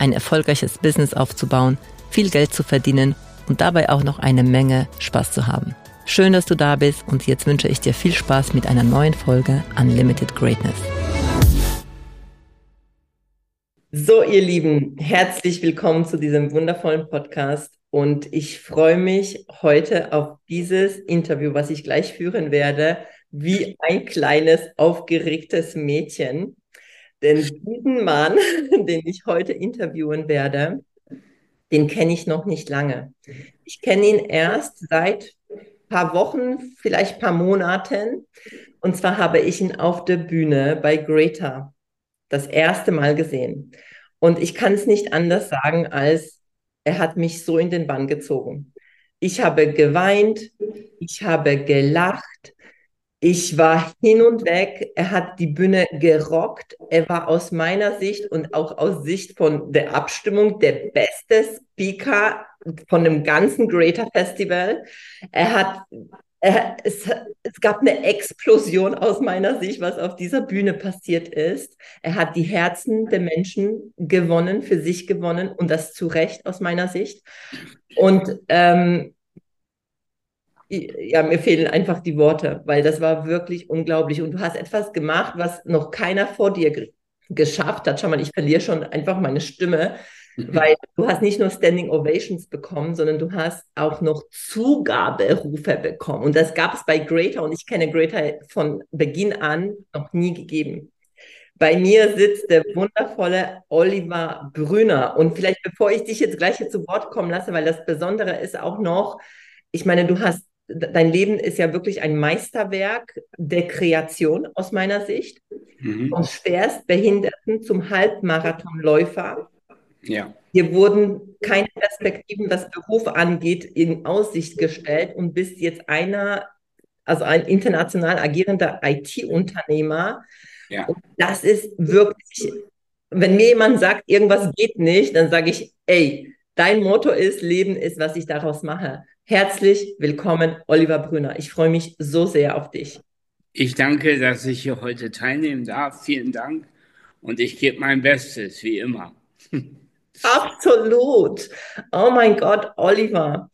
ein erfolgreiches Business aufzubauen, viel Geld zu verdienen und dabei auch noch eine Menge Spaß zu haben. Schön, dass du da bist und jetzt wünsche ich dir viel Spaß mit einer neuen Folge Unlimited Greatness. So, ihr Lieben, herzlich willkommen zu diesem wundervollen Podcast und ich freue mich heute auf dieses Interview, was ich gleich führen werde, wie ein kleines, aufgeregtes Mädchen. Denn diesen Mann, den ich heute interviewen werde, den kenne ich noch nicht lange. Ich kenne ihn erst seit paar Wochen, vielleicht paar Monaten. Und zwar habe ich ihn auf der Bühne bei Greta das erste Mal gesehen. Und ich kann es nicht anders sagen, als er hat mich so in den Bann gezogen. Ich habe geweint, ich habe gelacht, ich war hin und weg. Er hat die Bühne gerockt. Er war aus meiner Sicht und auch aus Sicht von der Abstimmung der beste Speaker von dem ganzen Greater Festival. Er hat, er, es, es gab eine Explosion aus meiner Sicht, was auf dieser Bühne passiert ist. Er hat die Herzen der Menschen gewonnen, für sich gewonnen und das zu Recht aus meiner Sicht. Und ähm, ja, mir fehlen einfach die Worte, weil das war wirklich unglaublich. Und du hast etwas gemacht, was noch keiner vor dir ge geschafft hat. Schau mal, ich verliere schon einfach meine Stimme, mhm. weil du hast nicht nur Standing Ovations bekommen, sondern du hast auch noch Zugaberufe bekommen. Und das gab es bei Greater und ich kenne Greater von Beginn an noch nie gegeben. Bei mir sitzt der wundervolle Oliver Brüner. Und vielleicht, bevor ich dich jetzt gleich hier zu Wort kommen lasse, weil das Besondere ist auch noch, ich meine, du hast dein Leben ist ja wirklich ein Meisterwerk der Kreation aus meiner Sicht. Mhm. Vom Schwerstbehinderten zum Halbmarathonläufer. Ja. Hier wurden keine Perspektiven, was Beruf angeht, in Aussicht gestellt und bist jetzt einer, also ein international agierender IT-Unternehmer. Ja. Und das ist wirklich, wenn mir jemand sagt, irgendwas geht nicht, dann sage ich, ey, dein Motto ist, Leben ist, was ich daraus mache. Herzlich willkommen, Oliver Brüner. Ich freue mich so sehr auf dich. Ich danke, dass ich hier heute teilnehmen darf. Vielen Dank. Und ich gebe mein Bestes, wie immer. Absolut. Oh mein Gott, Oliver.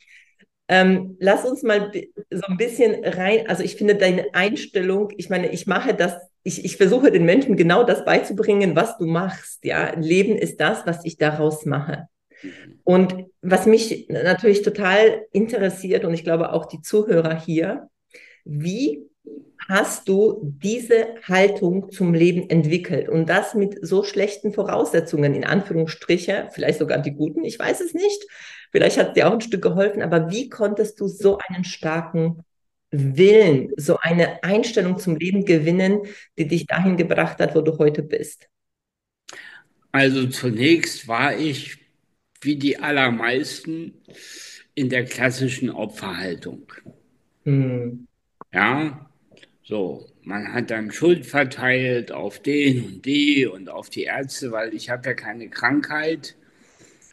Ähm, lass uns mal so ein bisschen rein. Also ich finde deine Einstellung, ich meine, ich mache das, ich, ich versuche den Menschen genau das beizubringen, was du machst. Ja, Leben ist das, was ich daraus mache. Und was mich natürlich total interessiert und ich glaube auch die Zuhörer hier, wie hast du diese Haltung zum Leben entwickelt und das mit so schlechten Voraussetzungen, in Anführungsstriche, vielleicht sogar die guten, ich weiß es nicht, vielleicht hat es dir auch ein Stück geholfen, aber wie konntest du so einen starken Willen, so eine Einstellung zum Leben gewinnen, die dich dahin gebracht hat, wo du heute bist? Also zunächst war ich wie die allermeisten in der klassischen Opferhaltung. Mhm. Ja, so, man hat dann Schuld verteilt auf den und die und auf die Ärzte, weil ich habe ja keine Krankheit,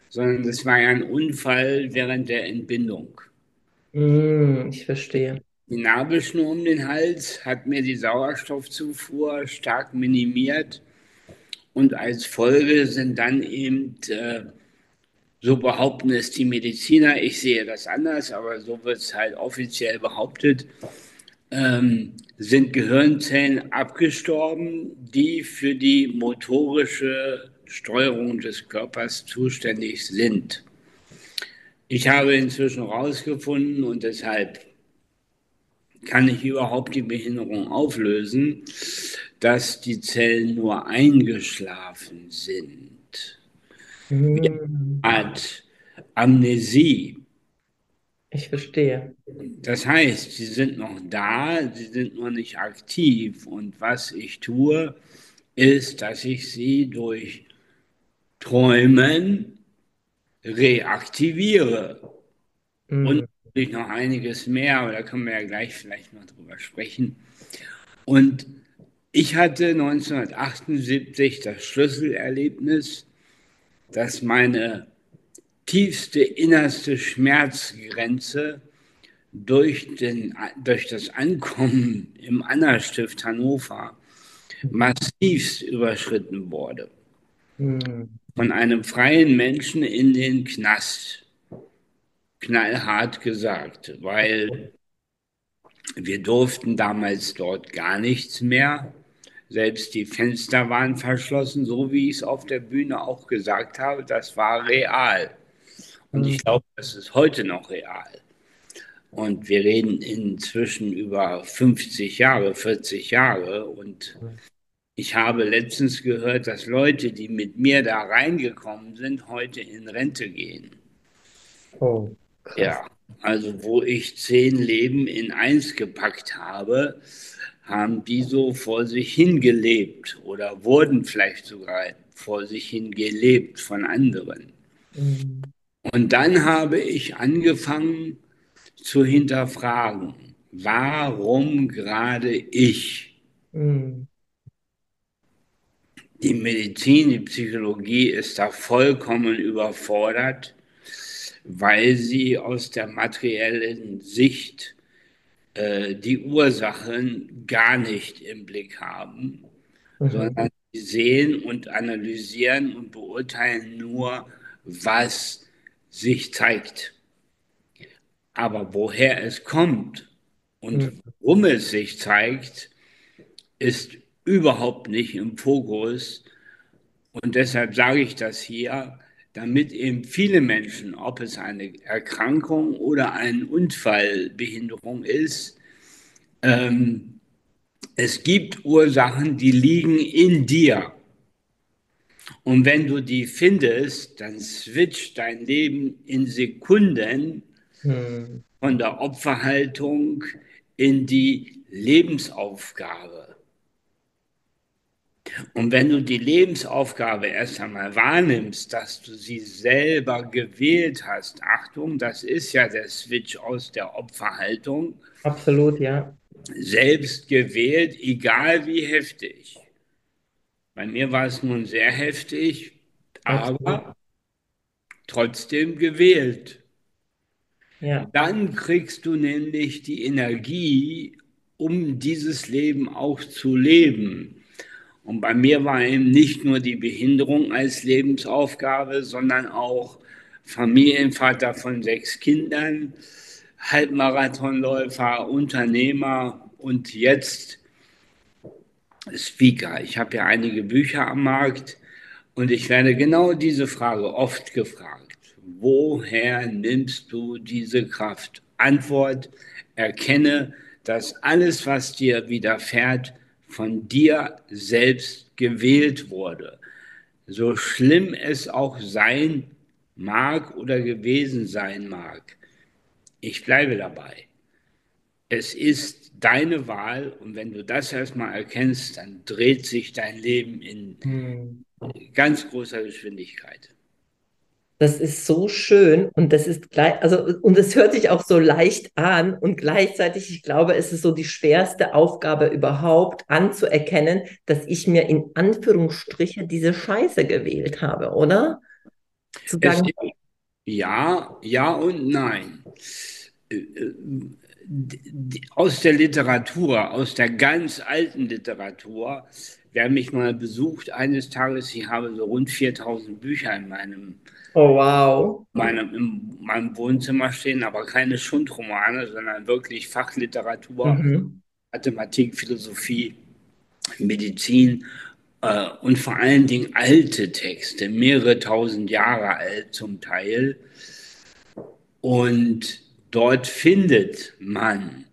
sondern das war ja ein Unfall während der Entbindung. Mm, ich verstehe. Die Nabelschnur um den Hals hat mir die Sauerstoffzufuhr stark minimiert und als Folge sind dann eben äh, so behaupten es die Mediziner. Ich sehe das anders, aber so wird es halt offiziell behauptet. Ähm, sind Gehirnzellen abgestorben, die für die motorische Steuerung des Körpers zuständig sind. Ich habe inzwischen herausgefunden und deshalb kann ich überhaupt die Behinderung auflösen, dass die Zellen nur eingeschlafen sind Art Amnesie. Ich verstehe. Das heißt, sie sind noch da, sie sind noch nicht aktiv. Und was ich tue, ist, dass ich sie durch Träumen reaktiviere. Mhm. Und natürlich noch einiges mehr, aber da können wir ja gleich vielleicht noch drüber sprechen. Und ich hatte 1978 das Schlüsselerlebnis, dass meine tiefste, innerste Schmerzgrenze durch, den, durch das Ankommen im Anna-Stift Hannover massivst überschritten wurde. Mhm. Von einem freien Menschen in den Knast. Knallhart gesagt, weil wir durften damals dort gar nichts mehr. Selbst die Fenster waren verschlossen, so wie ich es auf der Bühne auch gesagt habe. Das war real. Und ich mhm. glaube, das ist heute noch real. Und wir reden inzwischen über 50 Jahre, 40 Jahre. Und ich habe letztens gehört, dass Leute, die mit mir da reingekommen sind, heute in Rente gehen. Oh, krass. Ja, also wo ich zehn Leben in eins gepackt habe, haben die so vor sich hingelebt oder wurden vielleicht sogar vor sich hingelebt von anderen. Mhm. Und dann habe ich angefangen zu hinterfragen, warum gerade ich? Mhm. Die Medizin, die Psychologie ist da vollkommen überfordert, weil sie aus der materiellen Sicht äh, die Ursachen gar nicht im Blick haben, mhm. sondern sie sehen und analysieren und beurteilen nur, was sich zeigt. Aber woher es kommt und mhm. warum es sich zeigt, ist überhaupt nicht im Fokus. Und deshalb sage ich das hier, damit eben viele Menschen, ob es eine Erkrankung oder eine Unfallbehinderung ist, ähm, es gibt Ursachen, die liegen in dir. Und wenn du die findest, dann switcht dein Leben in Sekunden hm. von der Opferhaltung in die Lebensaufgabe. Und wenn du die Lebensaufgabe erst einmal wahrnimmst, dass du sie selber gewählt hast, Achtung, das ist ja der Switch aus der Opferhaltung. Absolut, ja. Selbst gewählt, egal wie heftig. Bei mir war es nun sehr heftig, aber trotzdem gewählt. Ja. Dann kriegst du nämlich die Energie, um dieses Leben auch zu leben. Und bei mir war eben nicht nur die Behinderung als Lebensaufgabe, sondern auch Familienvater von sechs Kindern, Halbmarathonläufer, Unternehmer und jetzt Speaker. Ich habe ja einige Bücher am Markt und ich werde genau diese Frage oft gefragt. Woher nimmst du diese Kraft? Antwort, erkenne, dass alles, was dir widerfährt, von dir selbst gewählt wurde. So schlimm es auch sein mag oder gewesen sein mag. Ich bleibe dabei. Es ist deine Wahl und wenn du das erstmal erkennst, dann dreht sich dein Leben in hm. ganz großer Geschwindigkeit. Das ist so schön und das ist gleich, also und es hört sich auch so leicht an und gleichzeitig, ich glaube, es ist so die schwerste Aufgabe überhaupt anzuerkennen, dass ich mir in Anführungsstriche diese Scheiße gewählt habe, oder? Zu sagen, ja, ja und nein. Äh, äh, aus der Literatur, aus der ganz alten Literatur, wer mich mal besucht eines Tages, ich habe so rund 4000 Bücher in meinem Oh, wow. Meinem, in meinem Wohnzimmer stehen, aber keine Schundromane, sondern wirklich Fachliteratur, mhm. Mathematik, Philosophie, Medizin äh, und vor allen Dingen alte Texte, mehrere tausend Jahre alt zum Teil. Und dort findet man,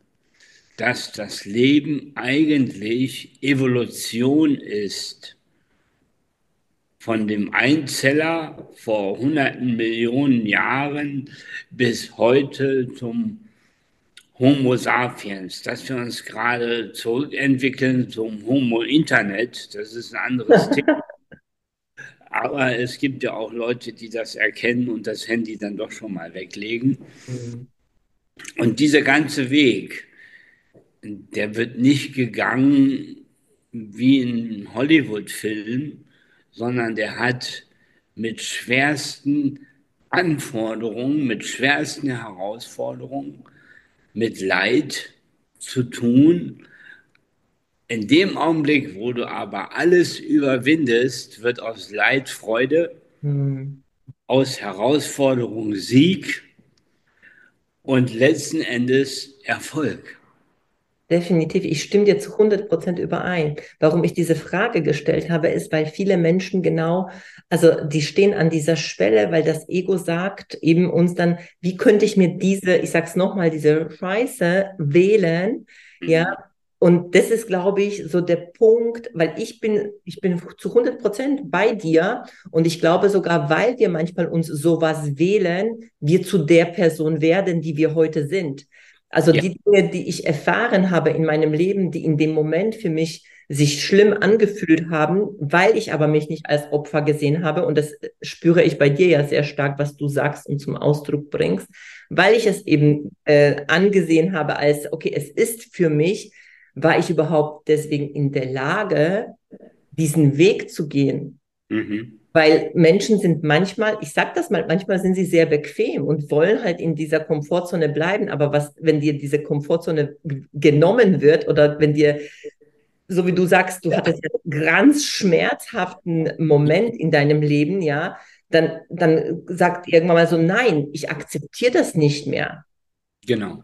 dass das Leben eigentlich Evolution ist von dem Einzeller vor hunderten Millionen Jahren bis heute zum Homo sapiens, dass wir uns gerade zurückentwickeln zum Homo Internet, das ist ein anderes Thema. Aber es gibt ja auch Leute, die das erkennen und das Handy dann doch schon mal weglegen. Mhm. Und dieser ganze Weg, der wird nicht gegangen wie in Hollywood-Film, sondern der hat mit schwersten Anforderungen, mit schwersten Herausforderungen, mit Leid zu tun. In dem Augenblick, wo du aber alles überwindest, wird aus Leid Freude, mhm. aus Herausforderung Sieg und letzten Endes Erfolg. Definitiv. Ich stimme dir zu 100 Prozent überein. Warum ich diese Frage gestellt habe, ist, weil viele Menschen genau, also die stehen an dieser Schwelle, weil das Ego sagt eben uns dann, wie könnte ich mir diese, ich sag's nochmal, diese Scheiße wählen, mhm. ja. Und das ist, glaube ich, so der Punkt, weil ich bin, ich bin zu 100 Prozent bei dir und ich glaube sogar, weil wir manchmal uns sowas wählen, wir zu der Person werden, die wir heute sind. Also ja. die Dinge, die ich erfahren habe in meinem Leben, die in dem Moment für mich sich schlimm angefühlt haben, weil ich aber mich nicht als Opfer gesehen habe. Und das spüre ich bei dir ja sehr stark, was du sagst und zum Ausdruck bringst, weil ich es eben äh, angesehen habe als, okay, es ist für mich, war ich überhaupt deswegen in der Lage, diesen Weg zu gehen. Mhm. Weil Menschen sind manchmal, ich sag das mal, manchmal sind sie sehr bequem und wollen halt in dieser Komfortzone bleiben. Aber was, wenn dir diese Komfortzone genommen wird oder wenn dir, so wie du sagst, du hattest einen ganz schmerzhaften Moment in deinem Leben, ja, dann, dann sagt irgendwann mal so, nein, ich akzeptiere das nicht mehr. Genau.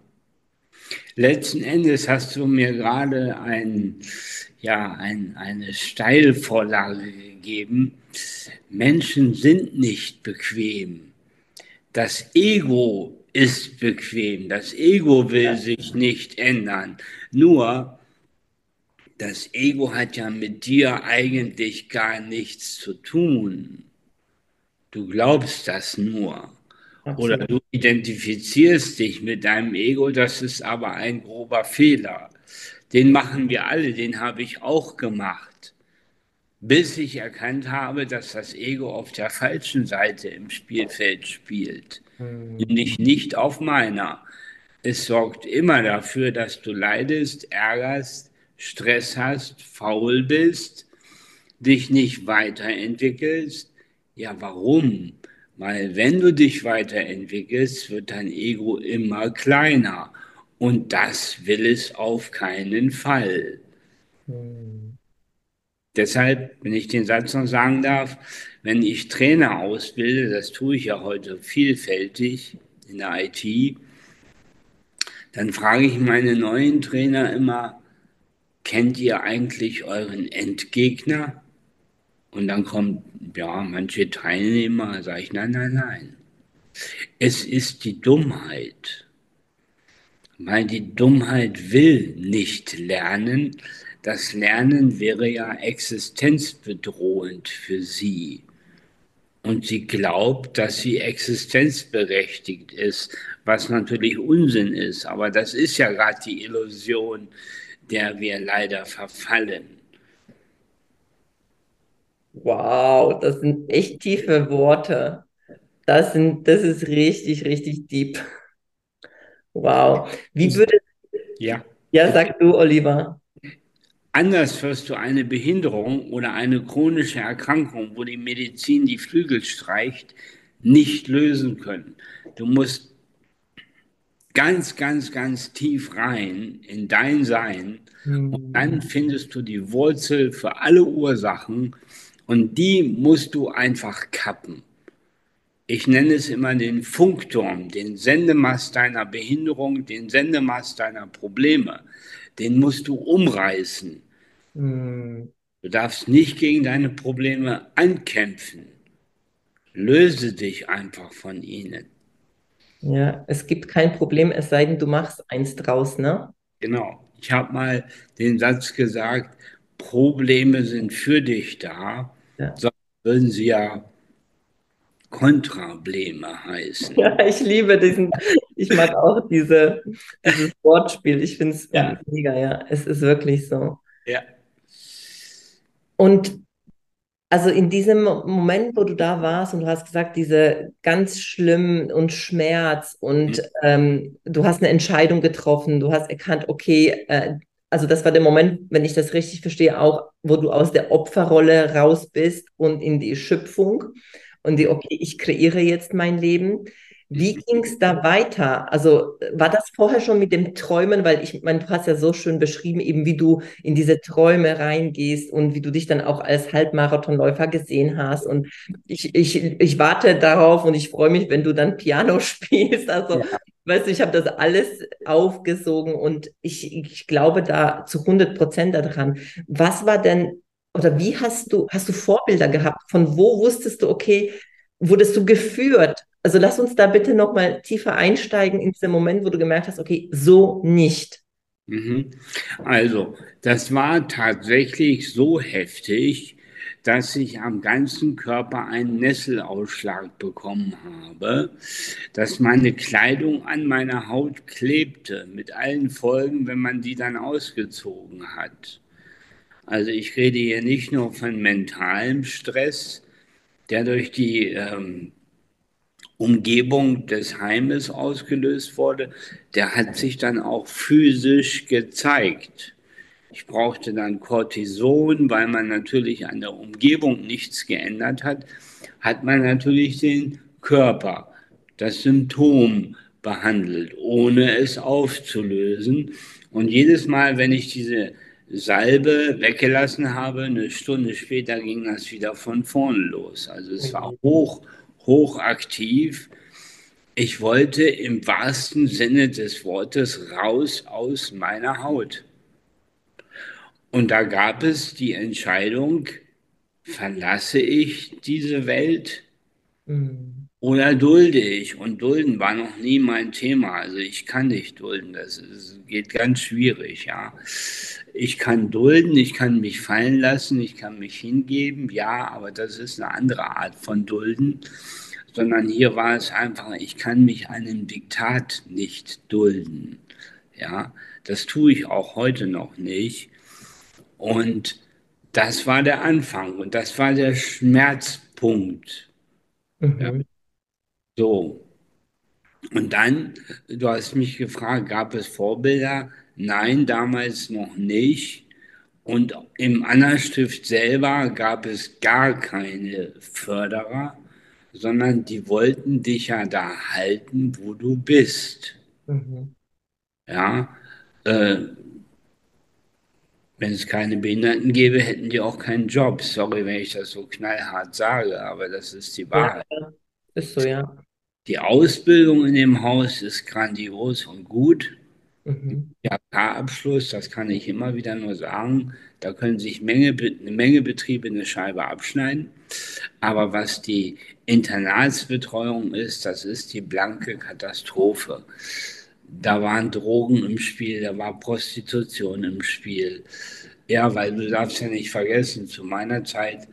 Letzten Endes hast du mir gerade ein, ja, ein, eine Steilvorlage gegeben. Menschen sind nicht bequem. Das Ego ist bequem. Das Ego will ja. sich nicht ändern. Nur, das Ego hat ja mit dir eigentlich gar nichts zu tun. Du glaubst das nur. Absolut. Oder du identifizierst dich mit deinem Ego, das ist aber ein grober Fehler. Den machen wir alle, den habe ich auch gemacht, bis ich erkannt habe, dass das Ego auf der falschen Seite im Spielfeld spielt, mhm. nämlich nicht auf meiner. Es sorgt immer dafür, dass du leidest, ärgerst, Stress hast, faul bist, dich nicht weiterentwickelst. Ja, warum? Weil wenn du dich weiterentwickelst, wird dein Ego immer kleiner. Und das will es auf keinen Fall. Hm. Deshalb, wenn ich den Satz noch sagen darf, wenn ich Trainer ausbilde, das tue ich ja heute vielfältig in der IT, dann frage ich meine neuen Trainer immer, kennt ihr eigentlich euren Endgegner? Und dann kommt, ja, manche Teilnehmer, sage ich, nein, nein, nein. Es ist die Dummheit. Weil die Dummheit will nicht lernen. Das Lernen wäre ja existenzbedrohend für sie. Und sie glaubt, dass sie existenzberechtigt ist, was natürlich Unsinn ist. Aber das ist ja gerade die Illusion, der wir leider verfallen. Wow, das sind echt tiefe Worte. Das sind, das ist richtig, richtig deep. Wow. Wie würde. Ja. Ja, sag du, Oliver. Anders wirst du eine Behinderung oder eine chronische Erkrankung, wo die Medizin die Flügel streicht, nicht lösen können. Du musst ganz, ganz, ganz tief rein in dein Sein mhm. und dann findest du die Wurzel für alle Ursachen und die musst du einfach kappen. Ich nenne es immer den Funkturm, den Sendemast deiner Behinderung, den Sendemast deiner Probleme. Den musst du umreißen. Mhm. Du darfst nicht gegen deine Probleme ankämpfen. Löse dich einfach von ihnen. Ja, es gibt kein Problem, es sei denn, du machst eins draus, ne? Genau. Ich habe mal den Satz gesagt, Probleme sind für dich da, ja. sonst würden sie ja Kontrableme heißen. Ja, ich liebe diesen, ich mag auch diese, dieses Wortspiel. Ich finde es ja. mega, ja. Es ist wirklich so. Ja. Und also in diesem Moment, wo du da warst und du hast gesagt, diese ganz schlimm und Schmerz und ähm, du hast eine Entscheidung getroffen, du hast erkannt, okay, äh, also das war der Moment, wenn ich das richtig verstehe, auch, wo du aus der Opferrolle raus bist und in die Schöpfung und die, okay, ich kreiere jetzt mein Leben. Wie ging es da weiter? Also war das vorher schon mit dem Träumen, weil ich meine, du hast ja so schön beschrieben, eben wie du in diese Träume reingehst und wie du dich dann auch als Halbmarathonläufer gesehen hast. Und ich, ich, ich warte darauf und ich freue mich, wenn du dann Piano spielst. Also, ja. weißt du, ich habe das alles aufgesogen und ich, ich glaube da zu 100 Prozent daran. Was war denn oder wie hast du, hast du Vorbilder gehabt? Von wo wusstest du, okay, wurdest du geführt? Also lass uns da bitte nochmal tiefer einsteigen in diesen Moment, wo du gemerkt hast, okay, so nicht. Mhm. Also, das war tatsächlich so heftig, dass ich am ganzen Körper einen Nesselausschlag bekommen habe, dass meine Kleidung an meiner Haut klebte, mit allen Folgen, wenn man die dann ausgezogen hat. Also ich rede hier nicht nur von mentalem Stress, der durch die ähm, Umgebung des Heimes ausgelöst wurde, der hat sich dann auch physisch gezeigt. Ich brauchte dann Cortison, weil man natürlich an der Umgebung nichts geändert hat, hat man natürlich den Körper, das Symptom behandelt, ohne es aufzulösen. Und jedes Mal, wenn ich diese Salbe weggelassen habe, eine Stunde später ging das wieder von vorne los. Also es war hoch hochaktiv. Ich wollte im wahrsten Sinne des Wortes raus aus meiner Haut. Und da gab es die Entscheidung, verlasse ich diese Welt mhm. oder dulde ich? Und dulden war noch nie mein Thema. Also ich kann nicht dulden, das ist, geht ganz schwierig, ja. Ich kann dulden, ich kann mich fallen lassen, ich kann mich hingeben, ja, aber das ist eine andere Art von Dulden, sondern hier war es einfach, ich kann mich einem Diktat nicht dulden. Ja, das tue ich auch heute noch nicht. Und das war der Anfang und das war der Schmerzpunkt. Mhm. Ja. So. Und dann, du hast mich gefragt, gab es Vorbilder? Nein, damals noch nicht. Und im Anna-Stift selber gab es gar keine Förderer, sondern die wollten dich ja da halten, wo du bist. Mhm. Ja, äh, wenn es keine Behinderten gäbe, hätten die auch keinen Job. Sorry, wenn ich das so knallhart sage, aber das ist die Wahrheit. Ja, ist so, ja. Die Ausbildung in dem Haus ist grandios und gut. Mhm. abschluss das kann ich immer wieder nur sagen, da können sich Menge, eine Menge Betriebe eine Scheibe abschneiden. Aber was die Internatsbetreuung ist, das ist die blanke Katastrophe. Da waren Drogen im Spiel, da war Prostitution im Spiel. Ja, weil du darfst ja nicht vergessen, zu meiner Zeit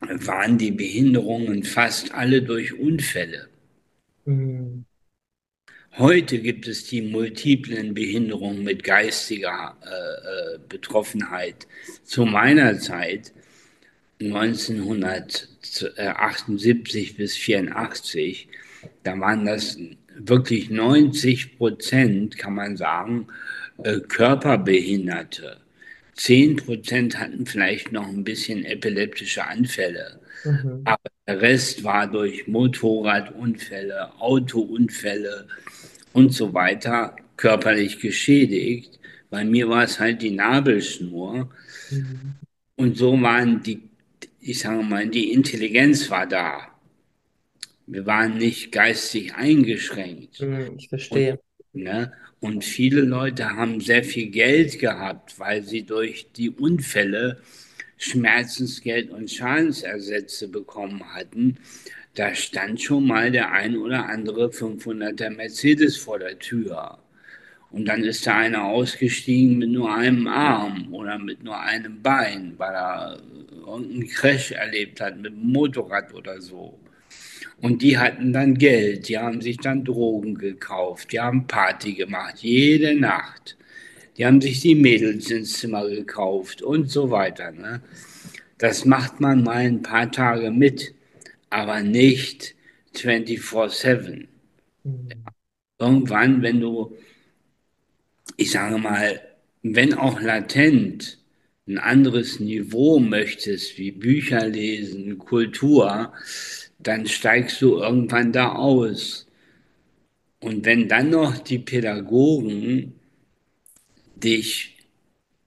waren die Behinderungen fast alle durch Unfälle. Mhm. Heute gibt es die multiplen Behinderungen mit geistiger äh, äh Betroffenheit. Zu meiner Zeit, 1978 bis 84, da waren das wirklich 90 Prozent, kann man sagen, äh, Körperbehinderte. 10 Prozent hatten vielleicht noch ein bisschen epileptische Anfälle. Mhm. Aber der Rest war durch Motorradunfälle, Autounfälle, und so weiter körperlich geschädigt. Bei mir war es halt die Nabelschnur. Mhm. Und so waren die, ich sage mal, die Intelligenz war da. Wir waren nicht geistig eingeschränkt. Mhm, ich verstehe. Und, ne? und viele Leute haben sehr viel Geld gehabt, weil sie durch die Unfälle Schmerzensgeld und Schadensersätze bekommen hatten da stand schon mal der ein oder andere 500er Mercedes vor der Tür. Und dann ist da einer ausgestiegen mit nur einem Arm oder mit nur einem Bein, weil er irgendeinen Crash erlebt hat mit dem Motorrad oder so. Und die hatten dann Geld, die haben sich dann Drogen gekauft, die haben Party gemacht, jede Nacht. Die haben sich die Mädels ins Zimmer gekauft und so weiter. Ne? Das macht man mal ein paar Tage mit, aber nicht 24-7. Mhm. Irgendwann, wenn du, ich sage mal, wenn auch latent, ein anderes Niveau möchtest, wie Bücher lesen, Kultur, dann steigst du irgendwann da aus. Und wenn dann noch die Pädagogen dich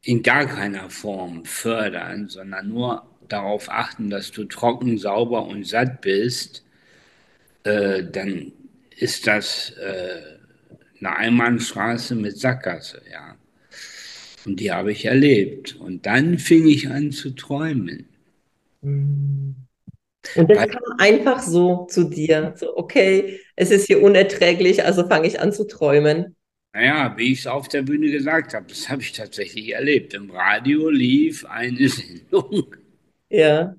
in gar keiner Form fördern, sondern nur darauf achten, dass du trocken, sauber und satt bist, äh, dann ist das äh, eine Einbahnstraße mit Sackgasse, ja. Und die habe ich erlebt. Und dann fing ich an zu träumen. Und das Weil, kam einfach so zu dir. So, okay, es ist hier unerträglich, also fange ich an zu träumen. Naja, wie ich es auf der Bühne gesagt habe, das habe ich tatsächlich erlebt. Im Radio lief eine Sendung. Ja.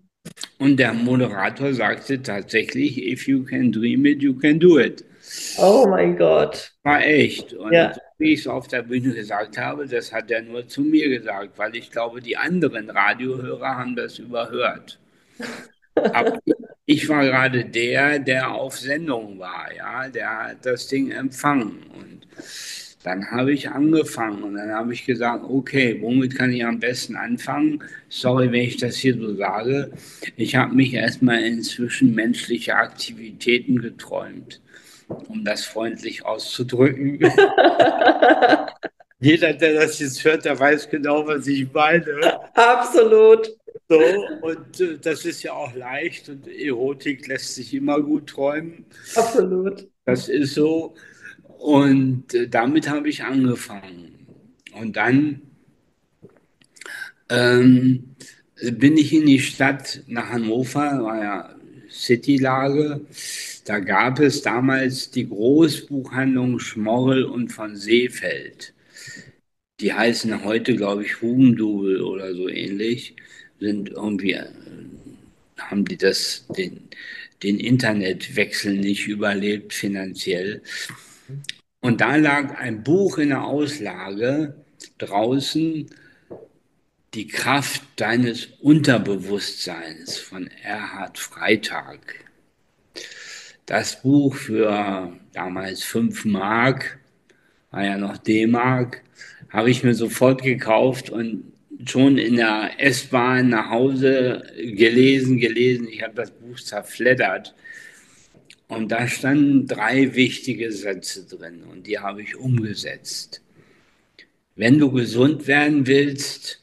Und der Moderator sagte tatsächlich, if you can dream it, you can do it. Oh mein Gott. War echt. Und ja. wie ich es auf der Bühne gesagt habe, das hat er nur zu mir gesagt, weil ich glaube, die anderen Radiohörer haben das überhört. Aber ich war gerade der, der auf Sendung war, ja, der hat das Ding empfangen. Und dann habe ich angefangen und dann habe ich gesagt, okay, womit kann ich am besten anfangen? Sorry, wenn ich das hier so sage. Ich habe mich erstmal in zwischenmenschliche Aktivitäten geträumt um das freundlich auszudrücken. Jeder, der das jetzt hört, der weiß genau, was ich meine. Absolut. So, und äh, das ist ja auch leicht und Erotik lässt sich immer gut träumen. Absolut. Das ist so. Und äh, damit habe ich angefangen. Und dann ähm, bin ich in die Stadt nach Hannover, war ja Citylage. Da gab es damals die Großbuchhandlung Schmorrel und von Seefeld. Die heißen heute, glaube ich, Hugendubel oder so ähnlich. Sind irgendwie, äh, haben die das, den, den Internetwechsel nicht überlebt finanziell. Und da lag ein Buch in der Auslage draußen, Die Kraft deines Unterbewusstseins von Erhard Freitag das Buch für damals 5 Mark, war ja noch D-Mark, habe ich mir sofort gekauft und schon in der S-Bahn nach Hause gelesen, gelesen. Ich habe das Buch zerfleddert. Und da standen drei wichtige Sätze drin und die habe ich umgesetzt. Wenn du gesund werden willst,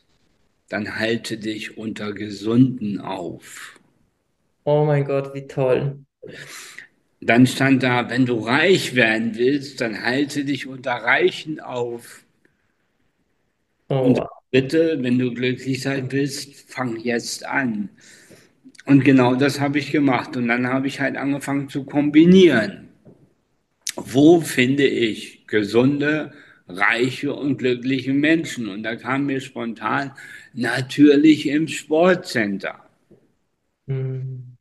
dann halte dich unter Gesunden auf. Oh mein Gott, wie toll. Dann stand da, wenn du reich werden willst, dann halte dich unter Reichen auf. Oh. Und bitte, wenn du glücklich sein willst, fang jetzt an. Und genau das habe ich gemacht. Und dann habe ich halt angefangen zu kombinieren. Wo finde ich gesunde, reiche und glückliche Menschen? Und da kam mir spontan natürlich im Sportcenter. Mhm.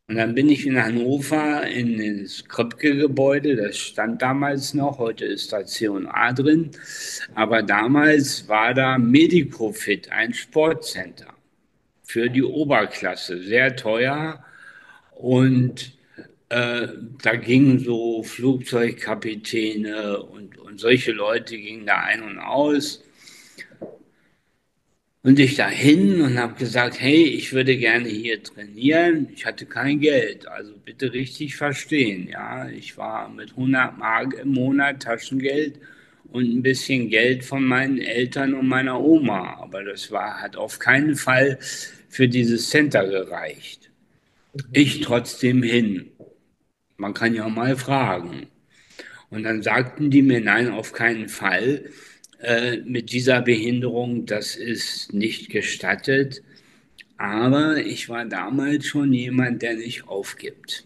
Und dann bin ich in Hannover in das Kröpke-Gebäude, das stand damals noch, heute ist da C&A drin, aber damals war da Medicofit, ein Sportcenter für die Oberklasse, sehr teuer. Und äh, da gingen so Flugzeugkapitäne und, und solche Leute gingen da ein und aus und ich dahin und habe gesagt, hey, ich würde gerne hier trainieren. Ich hatte kein Geld, also bitte richtig verstehen. Ja, ich war mit 100 Mark im Monat Taschengeld und ein bisschen Geld von meinen Eltern und meiner Oma, aber das war hat auf keinen Fall für dieses Center gereicht. Ich trotzdem hin. Man kann ja mal fragen. Und dann sagten die mir, nein, auf keinen Fall äh, mit dieser Behinderung, das ist nicht gestattet. Aber ich war damals schon jemand, der nicht aufgibt.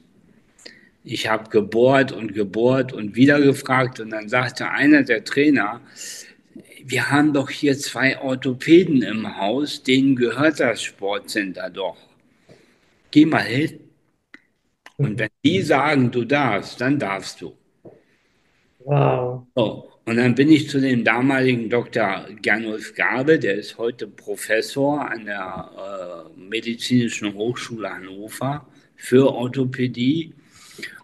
Ich habe gebohrt und gebohrt und wieder gefragt und dann sagte einer der Trainer, wir haben doch hier zwei Orthopäden im Haus, denen gehört das Sportcenter doch. Geh mal hin. Und wenn die sagen, du darfst, dann darfst du. Wow. So. Und dann bin ich zu dem damaligen Dr. Gernulf Gabe, der ist heute Professor an der äh, Medizinischen Hochschule Hannover für Orthopädie.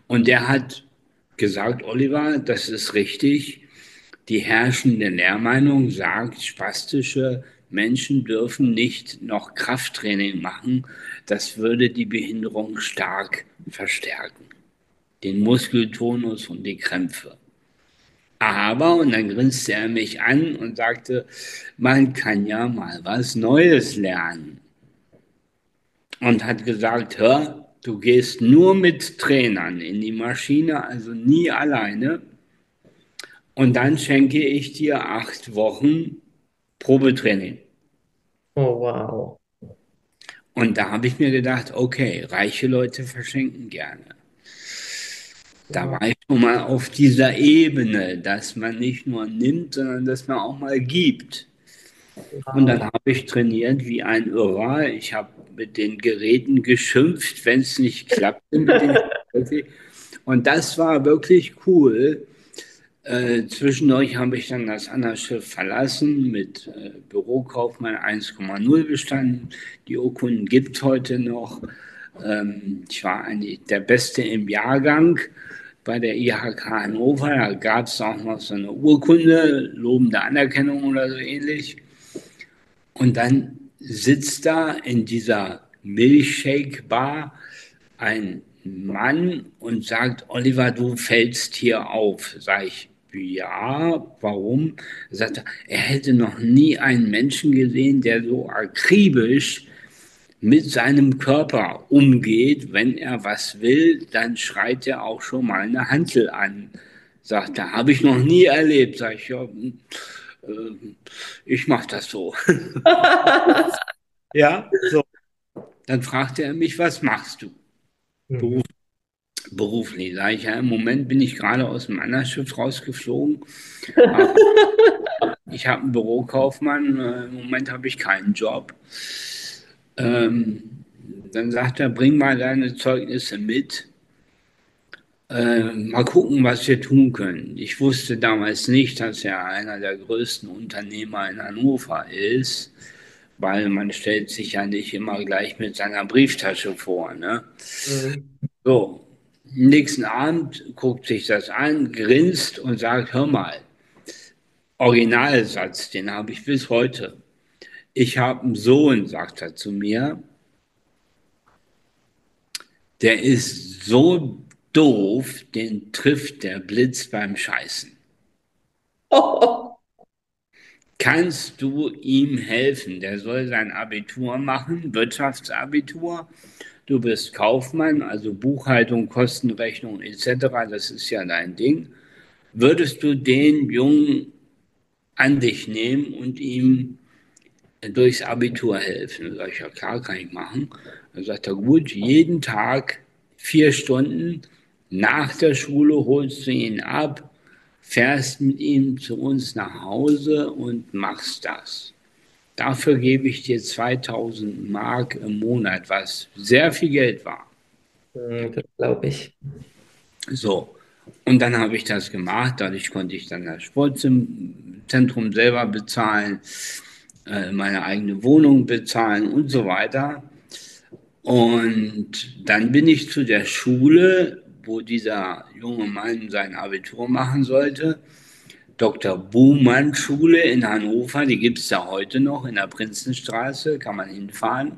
Und der hat gesagt, Oliver, das ist richtig. Die herrschende Lehrmeinung sagt, spastische Menschen dürfen nicht noch Krafttraining machen. Das würde die Behinderung stark verstärken. Den Muskeltonus und die Krämpfe. Aber, und dann grinste er mich an und sagte, man kann ja mal was Neues lernen. Und hat gesagt, hör, du gehst nur mit Trainern in die Maschine, also nie alleine. Und dann schenke ich dir acht Wochen Probetraining. Oh, wow. Und da habe ich mir gedacht, okay, reiche Leute verschenken gerne. Da war ich schon mal auf dieser Ebene, dass man nicht nur nimmt, sondern dass man auch mal gibt. Und dann habe ich trainiert wie ein Irrer. Ich habe mit den Geräten geschimpft, wenn es nicht klappte. Und das war wirklich cool. Äh, zwischendurch habe ich dann das Anna-Schiff verlassen, mit äh, Bürokaufmann 1,0 bestanden. Die Urkunden gibt es heute noch. Ähm, ich war eigentlich der Beste im Jahrgang bei der IHK Hannover. Da gab es auch noch so eine Urkunde, lobende Anerkennung oder so ähnlich. Und dann sitzt da in dieser Milchshake-Bar ein Mann und sagt, Oliver, du fällst hier auf. Sag ich, ja, warum? Er sagte, er hätte noch nie einen Menschen gesehen, der so akribisch mit seinem Körper umgeht. Wenn er was will, dann schreit er auch schon mal eine Hantel an. Sagt er, habe ich noch nie erlebt. Sag ich, ja, äh, ich mache das so. ja, so. Dann fragte er mich, was machst du? Mhm. Beruf, beruflich. Sag ich, ja, im Moment bin ich gerade aus dem Anna-Schiff rausgeflogen. ich habe einen Bürokaufmann, äh, im Moment habe ich keinen Job. Ähm, dann sagt er, bring mal deine Zeugnisse mit. Äh, mal gucken, was wir tun können. Ich wusste damals nicht, dass er einer der größten Unternehmer in Hannover ist, weil man stellt sich ja nicht immer gleich mit seiner Brieftasche vor. Ne? Mhm. So, nächsten Abend guckt sich das an, grinst und sagt, hör mal, Originalsatz, den habe ich bis heute ich habe einen Sohn, sagt er zu mir, der ist so doof, den trifft der Blitz beim Scheißen. Oh. Kannst du ihm helfen? Der soll sein Abitur machen, Wirtschaftsabitur. Du bist Kaufmann, also Buchhaltung, Kostenrechnung etc. Das ist ja dein Ding. Würdest du den Jungen an dich nehmen und ihm durchs Abitur helfen. Da sage ich, ja klar, kann ich machen. Dann sagt er, gut, jeden Tag vier Stunden nach der Schule holst du ihn ab, fährst mit ihm zu uns nach Hause und machst das. Dafür gebe ich dir 2000 Mark im Monat, was sehr viel Geld war. Hm, das glaube ich. So, und dann habe ich das gemacht. Dadurch konnte ich dann das Sportzentrum selber bezahlen. Äh, meine eigene Wohnung bezahlen und so weiter. Und dann bin ich zu der Schule, wo dieser junge Mann sein Abitur machen sollte. Dr. Buhmann Schule in Hannover, die gibt es ja heute noch in der Prinzenstraße, kann man hinfahren.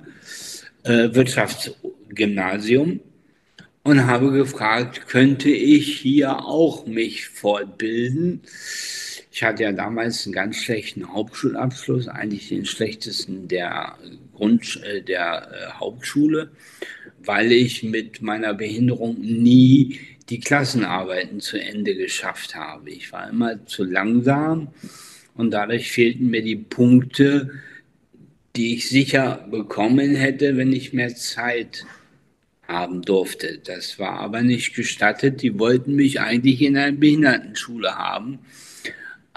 Äh, Wirtschaftsgymnasium und habe gefragt, könnte ich hier auch mich fortbilden? Ich hatte ja damals einen ganz schlechten Hauptschulabschluss, eigentlich den schlechtesten der, Grund, äh, der äh, Hauptschule, weil ich mit meiner Behinderung nie die Klassenarbeiten zu Ende geschafft habe. Ich war immer zu langsam und dadurch fehlten mir die Punkte, die ich sicher bekommen hätte, wenn ich mehr Zeit haben durfte. Das war aber nicht gestattet. Die wollten mich eigentlich in einer Behindertenschule haben.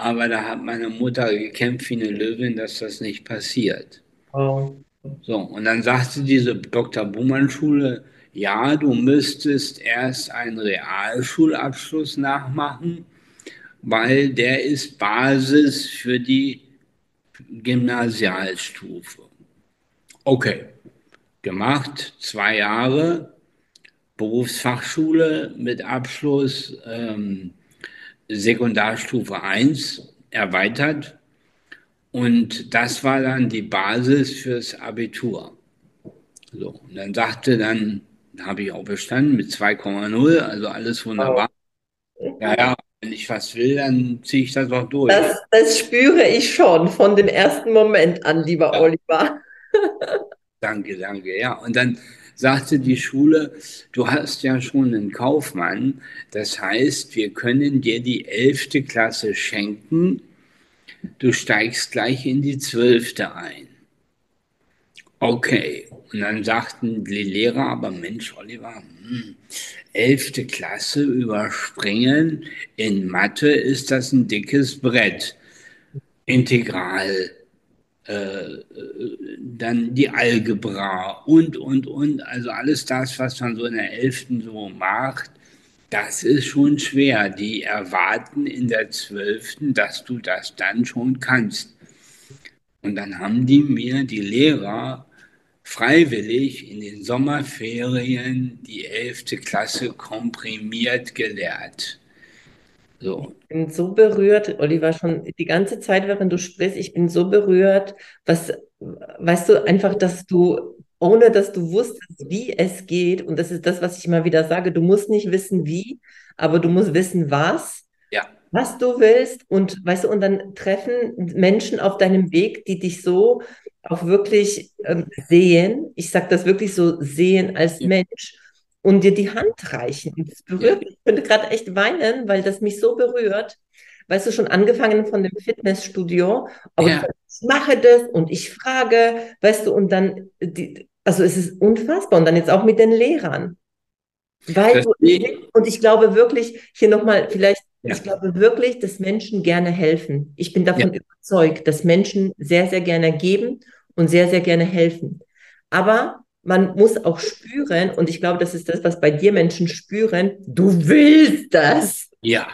Aber da hat meine Mutter gekämpft wie eine Löwin, dass das nicht passiert. Oh. So, und dann sagte diese Dr. Buhmann-Schule, ja, du müsstest erst einen Realschulabschluss nachmachen, weil der ist Basis für die Gymnasialstufe. Okay, gemacht, zwei Jahre, Berufsfachschule mit Abschluss ähm, Sekundarstufe 1 erweitert. Und das war dann die Basis fürs Abitur. So, und dann sagte dann, habe ich auch bestanden mit 2,0, also alles wunderbar. Ja, ja, wenn ich was will, dann ziehe ich das auch durch. Das, das spüre ich schon von dem ersten Moment an, lieber ja. Oliver. danke, danke. Ja, und dann sagte die Schule, du hast ja schon einen Kaufmann, das heißt, wir können dir die elfte Klasse schenken, du steigst gleich in die zwölfte ein. Okay, und dann sagten die Lehrer, aber Mensch, Oliver, hm, elfte Klasse überspringen, in Mathe ist das ein dickes Brett. Integral, äh, dann die Algebra und, und, und, also alles das, was man so in der elften so macht, das ist schon schwer. Die erwarten in der zwölften, dass du das dann schon kannst. Und dann haben die mir, die Lehrer, freiwillig in den Sommerferien die 11. Klasse komprimiert gelehrt. So. Ich bin so berührt, Oliver, schon die ganze Zeit, während du sprichst, ich bin so berührt, was, weißt du, einfach, dass du, ohne dass du wusstest, wie es geht, und das ist das, was ich immer wieder sage, du musst nicht wissen, wie, aber du musst wissen, was, ja. was du willst, und weißt du, und dann treffen Menschen auf deinem Weg, die dich so auch wirklich ähm, sehen, ich sage das wirklich so, sehen als ja. Mensch und dir die Hand reichen. Das berührt mich. Ich könnte gerade echt weinen, weil das mich so berührt. Weißt du, schon angefangen von dem Fitnessstudio, aber ja. ich mache das und ich frage, weißt du, und dann, die, also es ist unfassbar. Und dann jetzt auch mit den Lehrern. Weil du, und ich glaube wirklich, hier nochmal vielleicht ja. Ich glaube wirklich, dass Menschen gerne helfen. Ich bin davon ja. überzeugt, dass Menschen sehr, sehr gerne geben und sehr, sehr gerne helfen. Aber man muss auch spüren, und ich glaube, das ist das, was bei dir Menschen spüren, du willst das. Ja.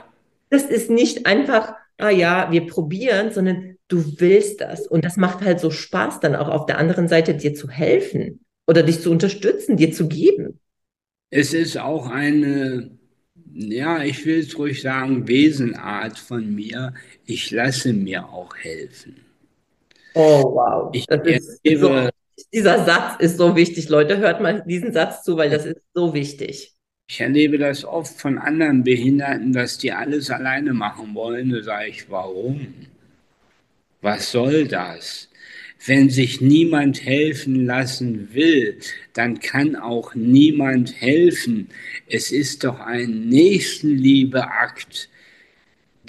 Das ist nicht einfach, ah ja, wir probieren, sondern du willst das. Und das macht halt so Spaß, dann auch auf der anderen Seite dir zu helfen oder dich zu unterstützen, dir zu geben. Es ist auch eine ja, ich will es ruhig sagen, Wesenart von mir. Ich lasse mir auch helfen. Oh, wow. Ich erlebe, so, dieser Satz ist so wichtig, Leute. Hört mal diesen Satz zu, weil das ist so wichtig. Ich erlebe das oft von anderen Behinderten, dass die alles alleine machen wollen. Da sage ich, warum? Was soll das? Wenn sich niemand helfen lassen will, dann kann auch niemand helfen. Es ist doch ein Nächstenliebeakt,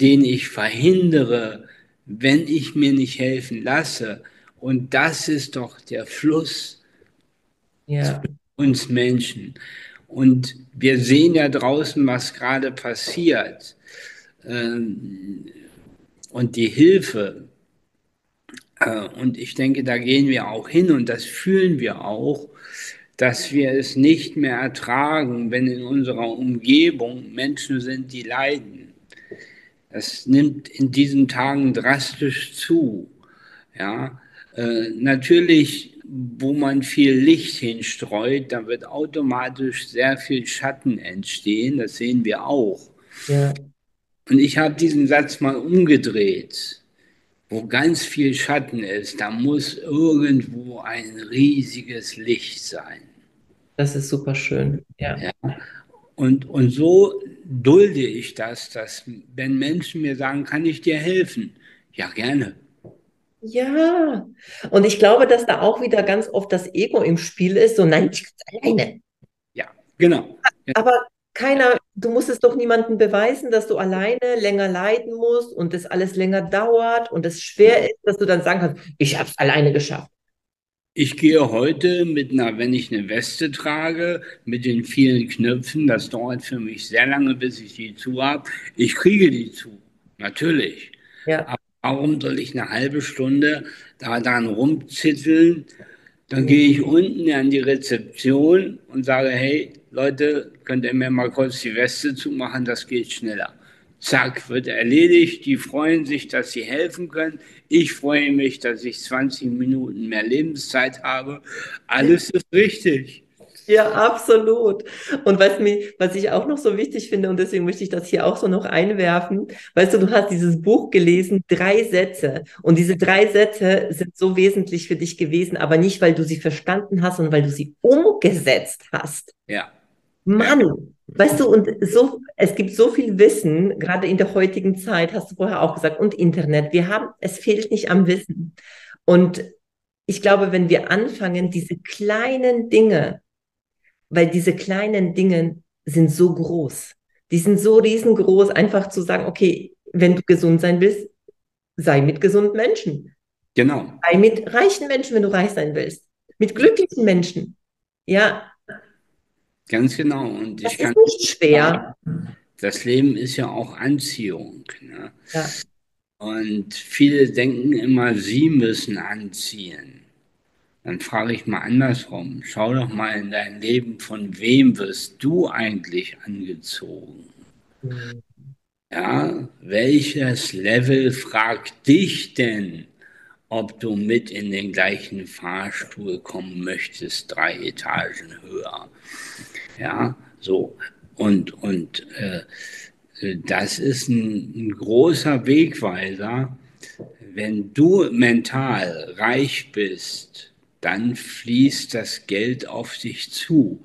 den ich verhindere, wenn ich mir nicht helfen lasse. Und das ist doch der Fluss ja. uns Menschen. Und wir sehen ja draußen, was gerade passiert. Ähm, und die Hilfe, äh, und ich denke, da gehen wir auch hin und das fühlen wir auch, dass wir es nicht mehr ertragen, wenn in unserer Umgebung Menschen sind, die leiden. Das nimmt in diesen Tagen drastisch zu. Ja, äh, natürlich, wo man viel Licht hinstreut, da wird automatisch sehr viel Schatten entstehen. Das sehen wir auch. Ja. Und ich habe diesen Satz mal umgedreht wo ganz viel Schatten ist, da muss irgendwo ein riesiges Licht sein. Das ist super schön, ja. ja. Und, und so dulde ich das, dass wenn Menschen mir sagen, kann ich dir helfen? Ja, gerne. Ja, und ich glaube, dass da auch wieder ganz oft das Ego im Spiel ist, so nein, ich kann alleine. Ja, genau. Aber keiner, du musst es doch niemandem beweisen, dass du alleine länger leiden musst und das alles länger dauert und es schwer ist, dass du dann sagen kannst, ich habe es alleine geschafft. Ich gehe heute mit einer, wenn ich eine Weste trage, mit den vielen Knöpfen, das dauert für mich sehr lange, bis ich die zu habe. Ich kriege die zu, natürlich. Ja. Aber warum soll ich eine halbe Stunde da dann rumzitteln? Dann gehe ich unten an die Rezeption und sage, hey, Leute, könnt ihr mir mal kurz die Weste zumachen, das geht schneller. zack, wird erledigt. Die freuen sich, dass sie helfen können. Ich freue mich, dass ich 20 Minuten mehr Lebenszeit habe. Alles ist richtig. Ja, absolut. Und was, mir, was ich auch noch so wichtig finde, und deswegen möchte ich das hier auch so noch einwerfen, weißt du, du hast dieses Buch gelesen, drei Sätze. Und diese drei Sätze sind so wesentlich für dich gewesen, aber nicht, weil du sie verstanden hast, sondern weil du sie umgesetzt hast. Ja. Mann, ja. weißt du, und so, es gibt so viel Wissen, gerade in der heutigen Zeit, hast du vorher auch gesagt, und Internet. Wir haben, es fehlt nicht am Wissen. Und ich glaube, wenn wir anfangen, diese kleinen Dinge weil diese kleinen Dinge sind so groß. Die sind so riesengroß, einfach zu sagen, okay, wenn du gesund sein willst, sei mit gesunden Menschen. Genau. Sei mit reichen Menschen, wenn du reich sein willst. Mit glücklichen Menschen. Ja. Ganz genau. Und das ich ist kann nicht schwer. Das Leben ist ja auch Anziehung. Ne? Ja. Und viele denken immer, sie müssen anziehen. Dann frage ich mal andersrum. Schau doch mal in dein Leben, von wem wirst du eigentlich angezogen? Mhm. Ja, welches Level fragt dich denn, ob du mit in den gleichen Fahrstuhl kommen möchtest, drei Etagen höher? Ja, so. Und, und äh, das ist ein, ein großer Wegweiser. Wenn du mental reich bist, dann fließt das Geld auf dich zu.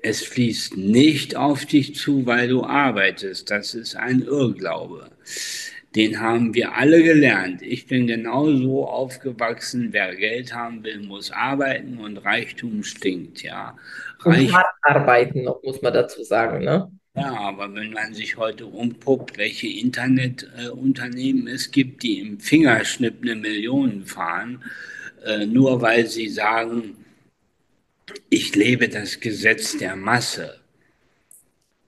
Es fließt nicht auf dich zu, weil du arbeitest. Das ist ein Irrglaube. Den haben wir alle gelernt. Ich bin genauso aufgewachsen. Wer Geld haben will, muss arbeiten und Reichtum stinkt, ja. Reich und hart arbeiten, muss man dazu sagen, ne? Ja, aber wenn man sich heute umguckt, welche Internetunternehmen äh, es gibt, die im Fingerschnipp eine Million fahren, äh, nur weil sie sagen, ich lebe das Gesetz der Masse.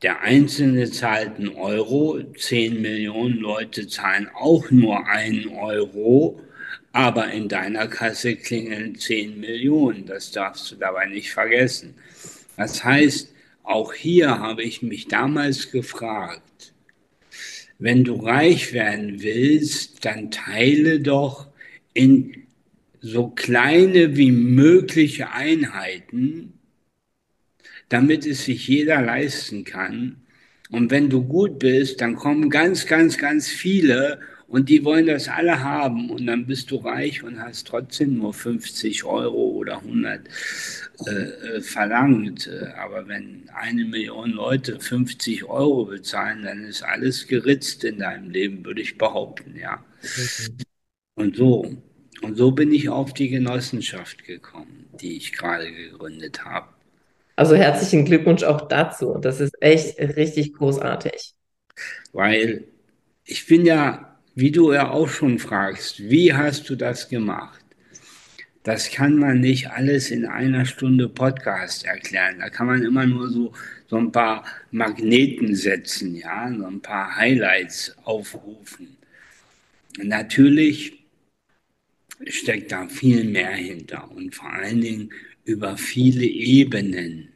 Der Einzelne zahlt einen Euro, 10 Millionen Leute zahlen auch nur einen Euro, aber in deiner Kasse klingeln 10 Millionen. Das darfst du dabei nicht vergessen. Das heißt, auch hier habe ich mich damals gefragt, wenn du reich werden willst, dann teile doch in so kleine wie mögliche Einheiten, damit es sich jeder leisten kann. Und wenn du gut bist, dann kommen ganz, ganz, ganz viele und die wollen das alle haben und dann bist du reich und hast trotzdem nur 50 Euro oder 100 äh, äh, verlangt. Aber wenn eine Million Leute 50 Euro bezahlen, dann ist alles geritzt in deinem Leben, würde ich behaupten, ja. Und so. Und so bin ich auf die Genossenschaft gekommen, die ich gerade gegründet habe. Also herzlichen Glückwunsch auch dazu. Das ist echt richtig großartig. Weil ich bin ja, wie du ja auch schon fragst, wie hast du das gemacht? Das kann man nicht alles in einer Stunde Podcast erklären. Da kann man immer nur so, so ein paar Magneten setzen, ja, so ein paar Highlights aufrufen. Natürlich steckt da viel mehr hinter und vor allen Dingen über viele Ebenen.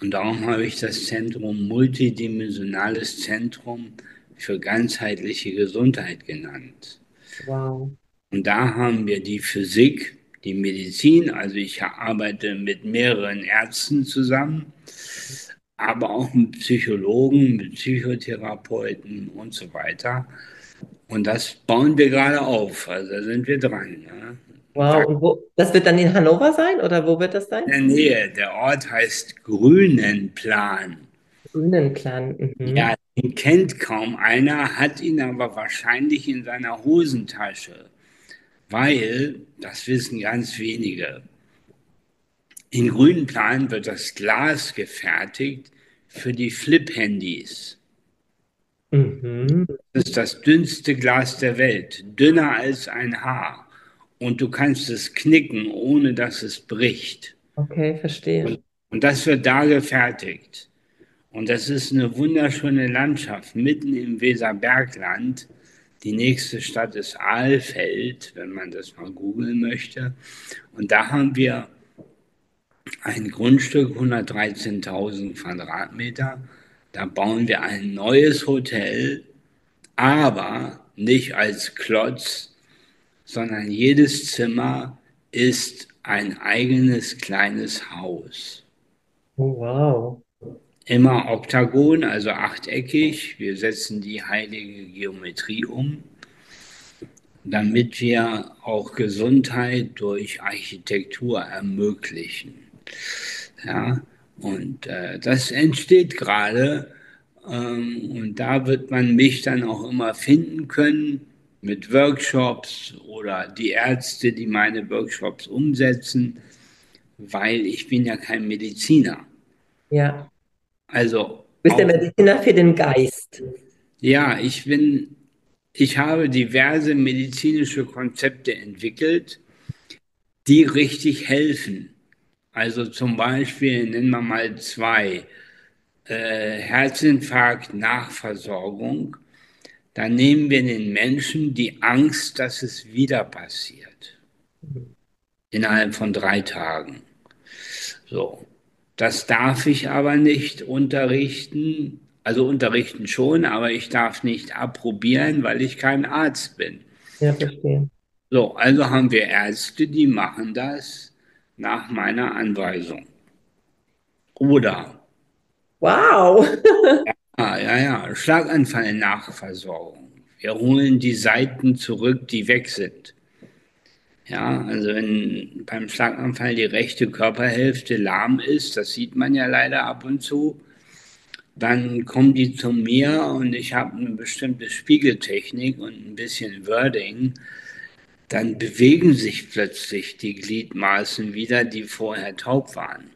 Und darum habe ich das Zentrum multidimensionales Zentrum für ganzheitliche Gesundheit genannt. Wow. Und da haben wir die Physik, die Medizin, also ich arbeite mit mehreren Ärzten zusammen, aber auch mit Psychologen, mit Psychotherapeuten und so weiter. Und das bauen wir gerade auf. Also da sind wir dran. Ja. Wow, und wo, das wird dann in Hannover sein oder wo wird das sein? In der Nähe. Der Ort heißt Grünenplan. Grünenplan. Mhm. Ja, den kennt kaum einer, hat ihn aber wahrscheinlich in seiner Hosentasche. Weil, das wissen ganz wenige, in Grünenplan wird das Glas gefertigt für die Flip-Handys. Mhm. Das ist das dünnste Glas der Welt, dünner als ein Haar. Und du kannst es knicken, ohne dass es bricht. Okay, verstehe. Und, und das wird da gefertigt. Und das ist eine wunderschöne Landschaft mitten im Weserbergland. Die nächste Stadt ist Aalfeld, wenn man das mal googeln möchte. Und da haben wir ein Grundstück, 113.000 Quadratmeter da bauen wir ein neues Hotel aber nicht als Klotz, sondern jedes Zimmer ist ein eigenes kleines Haus. Oh, wow. Immer oktagon, also achteckig. Wir setzen die heilige Geometrie um, damit wir auch Gesundheit durch Architektur ermöglichen. Ja, und äh, das entsteht gerade ähm, und da wird man mich dann auch immer finden können mit Workshops oder die Ärzte, die meine Workshops umsetzen, weil ich bin ja kein Mediziner. Ja. Also. Du bist der Mediziner für den Geist. Ja, ich bin, ich habe diverse medizinische Konzepte entwickelt, die richtig helfen. Also zum Beispiel nennen wir mal zwei äh, Herzinfarkt, Nachversorgung, dann nehmen wir den Menschen die Angst, dass es wieder passiert. Innerhalb von drei Tagen. So. Das darf ich aber nicht unterrichten. Also unterrichten schon, aber ich darf nicht approbieren, weil ich kein Arzt bin. Ja, verstehe. So, also haben wir Ärzte, die machen das nach meiner Anweisung. Oder Wow. ja, ja, ja. Schlaganfall-Nachversorgung. Wir holen die Seiten zurück, die weg sind. Ja, also wenn beim Schlaganfall die rechte Körperhälfte lahm ist, das sieht man ja leider ab und zu, dann kommen die zu mir und ich habe eine bestimmte Spiegeltechnik und ein bisschen Wording. Dann bewegen sich plötzlich die Gliedmaßen wieder, die vorher taub waren.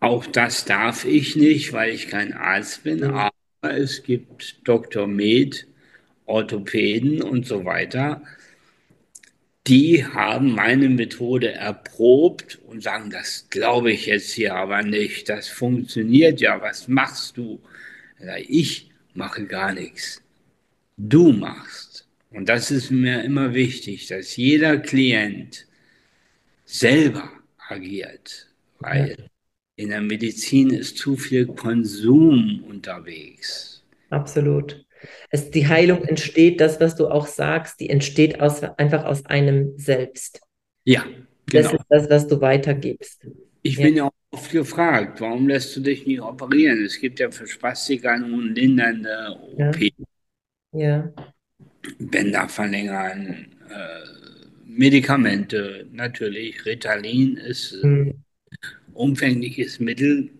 Auch das darf ich nicht, weil ich kein Arzt bin, mhm. aber es gibt Dr. Med, Orthopäden und so weiter, die haben meine Methode erprobt und sagen, das glaube ich jetzt hier aber nicht, das funktioniert ja, was machst du? Ich mache gar nichts. Du machst. Und das ist mir immer wichtig, dass jeder Klient selber agiert, weil in der Medizin ist zu viel Konsum unterwegs. Absolut. Es, die Heilung entsteht, das, was du auch sagst, die entsteht aus, einfach aus einem selbst. Ja, genau. Das ist das, was du weitergibst. Ich ja. bin ja oft gefragt, warum lässt du dich nicht operieren? Es gibt ja für Spastiker nun lindernde OP. Ja. ja. Bänder verlängern, äh, Medikamente, natürlich. Ritalin ist mhm umfängliches Mittel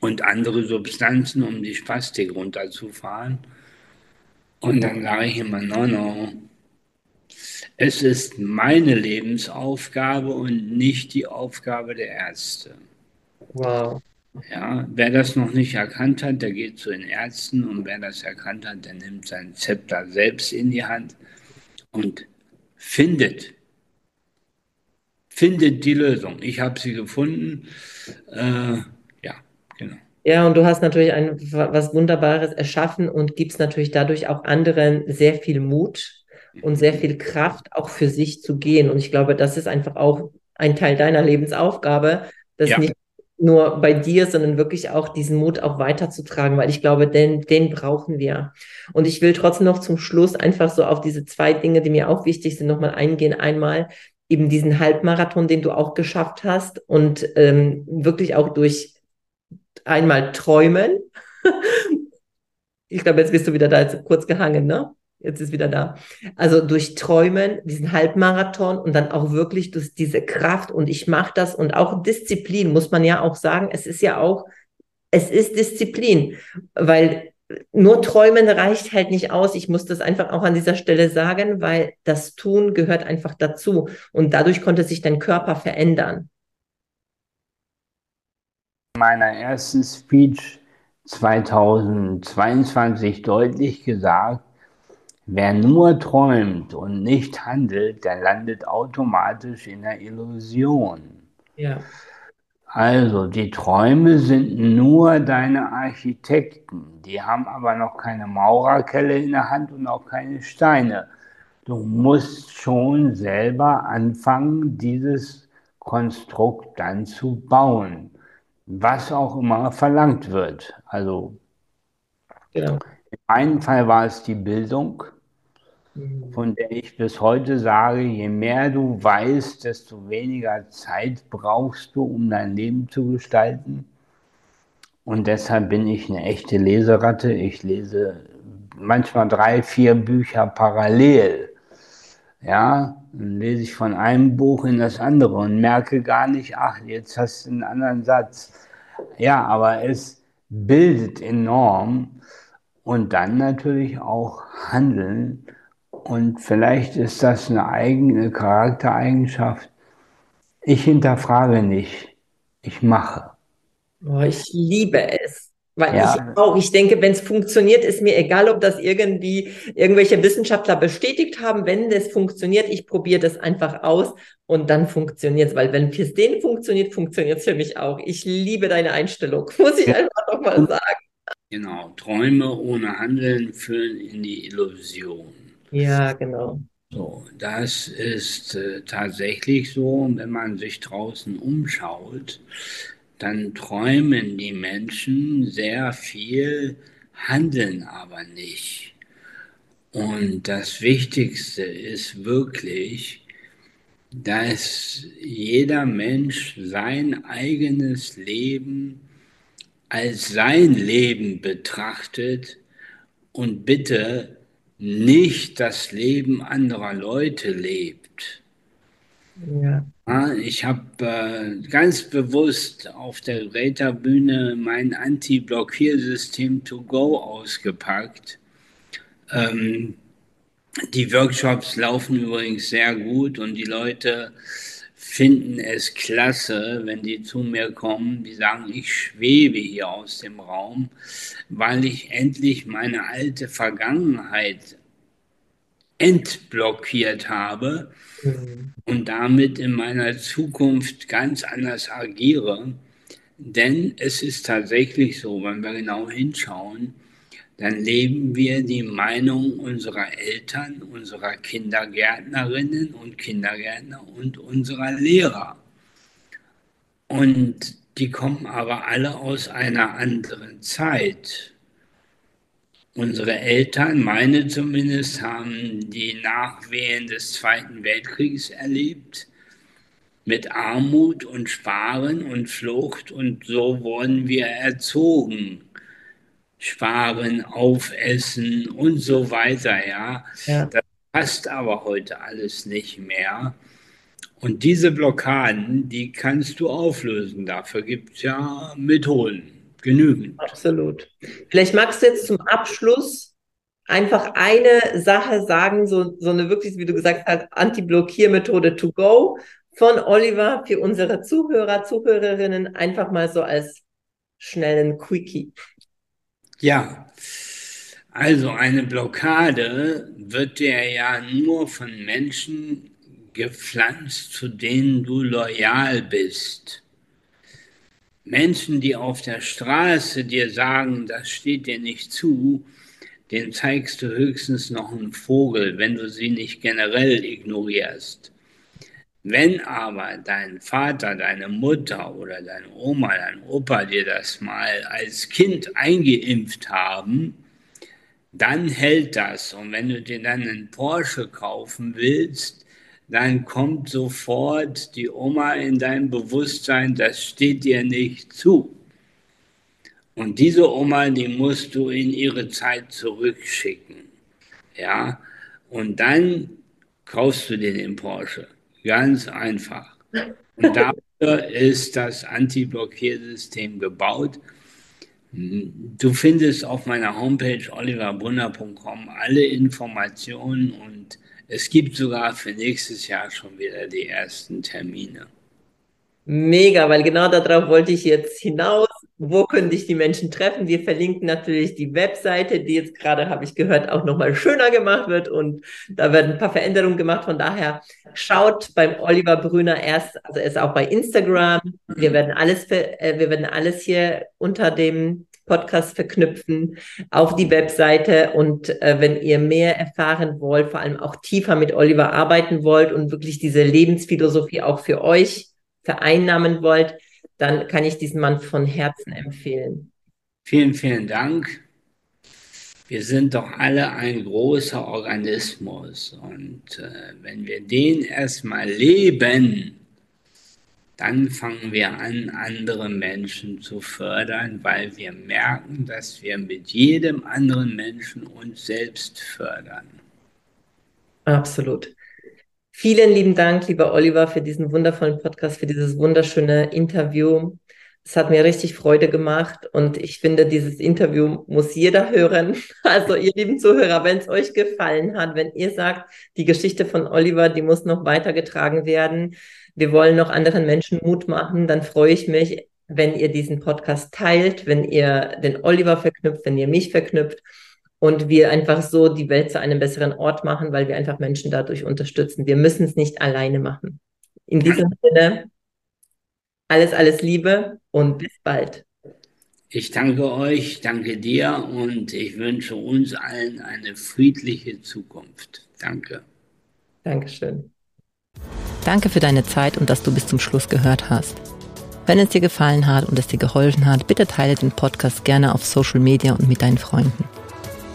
und andere Substanzen, um die Spastik runterzufahren. Und dann sage ich immer, no, no, es ist meine Lebensaufgabe und nicht die Aufgabe der Ärzte. Wow. Ja, wer das noch nicht erkannt hat, der geht zu den Ärzten und wer das erkannt hat, der nimmt sein Zepter selbst in die Hand und findet findet die Lösung. Ich habe sie gefunden. Äh, ja, genau. Ja, und du hast natürlich ein, was Wunderbares erschaffen und gibst natürlich dadurch auch anderen sehr viel Mut und sehr viel Kraft, auch für sich zu gehen. Und ich glaube, das ist einfach auch ein Teil deiner Lebensaufgabe, das ja. nicht nur bei dir, sondern wirklich auch diesen Mut auch weiterzutragen, weil ich glaube, den, den brauchen wir. Und ich will trotzdem noch zum Schluss einfach so auf diese zwei Dinge, die mir auch wichtig sind, nochmal eingehen. Einmal eben diesen Halbmarathon, den du auch geschafft hast und ähm, wirklich auch durch einmal träumen. ich glaube, jetzt bist du wieder da, kurz gehangen, ne? Jetzt ist wieder da. Also durch Träumen, diesen Halbmarathon und dann auch wirklich durch diese Kraft und ich mache das und auch Disziplin, muss man ja auch sagen. Es ist ja auch, es ist Disziplin, weil nur träumen reicht halt nicht aus. Ich muss das einfach auch an dieser Stelle sagen, weil das Tun gehört einfach dazu. Und dadurch konnte sich dein Körper verändern. In meiner ersten Speech 2022 deutlich gesagt, wer nur träumt und nicht handelt, der landet automatisch in der Illusion. Ja. Also, die Träume sind nur deine Architekten. Die haben aber noch keine Maurerkelle in der Hand und auch keine Steine. Du musst schon selber anfangen, dieses Konstrukt dann zu bauen, was auch immer verlangt wird. Also genau. in meinem Fall war es die Bildung. Von der ich bis heute sage, je mehr du weißt, desto weniger Zeit brauchst du, um dein Leben zu gestalten. Und deshalb bin ich eine echte Leseratte. Ich lese manchmal drei, vier Bücher parallel. Ja, dann lese ich von einem Buch in das andere und merke gar nicht, ach, jetzt hast du einen anderen Satz. Ja, aber es bildet enorm und dann natürlich auch Handeln. Und vielleicht ist das eine eigene Charaktereigenschaft. Ich hinterfrage nicht, ich mache. Oh, ich liebe es. Weil ja. ich auch, ich denke, wenn es funktioniert, ist mir egal, ob das irgendwie irgendwelche Wissenschaftler bestätigt haben. Wenn das funktioniert, ich probiere das einfach aus und dann funktioniert es. Weil wenn es für den funktioniert, funktioniert es für mich auch. Ich liebe deine Einstellung, muss ich ja. einfach nochmal sagen. Genau, Träume ohne Handeln führen in die Illusion. Ja, genau. So, das ist äh, tatsächlich so, wenn man sich draußen umschaut, dann träumen die Menschen sehr viel, handeln aber nicht. Und das Wichtigste ist wirklich, dass jeder Mensch sein eigenes Leben als sein Leben betrachtet und bitte nicht das Leben anderer Leute lebt. Ja. Ich habe äh, ganz bewusst auf der Räterbühne mein Anti-Blockiersystem to go ausgepackt. Ähm, die Workshops laufen übrigens sehr gut und die Leute finden es klasse, wenn die zu mir kommen. Die sagen, ich schwebe hier aus dem Raum, weil ich endlich meine alte Vergangenheit entblockiert habe mhm. und damit in meiner Zukunft ganz anders agiere. Denn es ist tatsächlich so, wenn wir genau hinschauen, dann leben wir die Meinung unserer Eltern, unserer Kindergärtnerinnen und Kindergärtner und unserer Lehrer. Und die kommen aber alle aus einer anderen Zeit. Unsere Eltern, meine zumindest, haben die Nachwehen des Zweiten Weltkriegs erlebt mit Armut und Sparen und Flucht und so wurden wir erzogen. Sparen, aufessen und so weiter, ja. ja. Das passt aber heute alles nicht mehr. Und diese Blockaden, die kannst du auflösen. Dafür gibt es ja Methoden genügend. Absolut. Vielleicht magst du jetzt zum Abschluss einfach eine Sache sagen, so, so eine wirklich, wie du gesagt hast, Anti-Blockiermethode to go von Oliver für unsere Zuhörer, Zuhörerinnen, einfach mal so als schnellen Quickie. Ja, also eine Blockade wird dir ja nur von Menschen gepflanzt, zu denen du loyal bist. Menschen, die auf der Straße dir sagen, das steht dir nicht zu, den zeigst du höchstens noch einen Vogel, wenn du sie nicht generell ignorierst. Wenn aber dein Vater, deine Mutter oder deine Oma, dein Opa dir das mal als Kind eingeimpft haben, dann hält das. Und wenn du dir dann einen Porsche kaufen willst, dann kommt sofort die Oma in dein Bewusstsein, das steht dir nicht zu. Und diese Oma, die musst du in ihre Zeit zurückschicken. Ja, und dann kaufst du den im Porsche. Ganz einfach. Und dafür ist das Anti-Blockiersystem gebaut. Du findest auf meiner Homepage oliverbrunner.com alle Informationen und es gibt sogar für nächstes Jahr schon wieder die ersten Termine. Mega, weil genau darauf wollte ich jetzt hinaus. Wo können dich die Menschen treffen? Wir verlinken natürlich die Webseite, die jetzt gerade, habe ich gehört, auch nochmal schöner gemacht wird und da werden ein paar Veränderungen gemacht. Von daher schaut beim Oliver Brüner erst, also er ist auch bei Instagram. Wir werden alles, äh, wir werden alles hier unter dem Podcast verknüpfen auf die Webseite. Und äh, wenn ihr mehr erfahren wollt, vor allem auch tiefer mit Oliver arbeiten wollt und wirklich diese Lebensphilosophie auch für euch vereinnahmen wollt, dann kann ich diesen Mann von Herzen empfehlen. Vielen, vielen Dank. wir sind doch alle ein großer Organismus und äh, wenn wir den erstmal leben, dann fangen wir an, andere Menschen zu fördern, weil wir merken, dass wir mit jedem anderen Menschen uns selbst fördern. Absolut. Vielen lieben Dank, lieber Oliver, für diesen wundervollen Podcast, für dieses wunderschöne Interview. Es hat mir richtig Freude gemacht und ich finde, dieses Interview muss jeder hören. Also ihr lieben Zuhörer, wenn es euch gefallen hat, wenn ihr sagt, die Geschichte von Oliver, die muss noch weitergetragen werden, wir wollen noch anderen Menschen Mut machen, dann freue ich mich, wenn ihr diesen Podcast teilt, wenn ihr den Oliver verknüpft, wenn ihr mich verknüpft und wir einfach so die Welt zu einem besseren Ort machen, weil wir einfach Menschen dadurch unterstützen. Wir müssen es nicht alleine machen. In diesem Sinne, alles, alles Liebe und bis bald. Ich danke euch, danke dir und ich wünsche uns allen eine friedliche Zukunft. Danke. Dankeschön. Danke für deine Zeit und dass du bis zum Schluss gehört hast. Wenn es dir gefallen hat und es dir geholfen hat, bitte teile den Podcast gerne auf Social Media und mit deinen Freunden.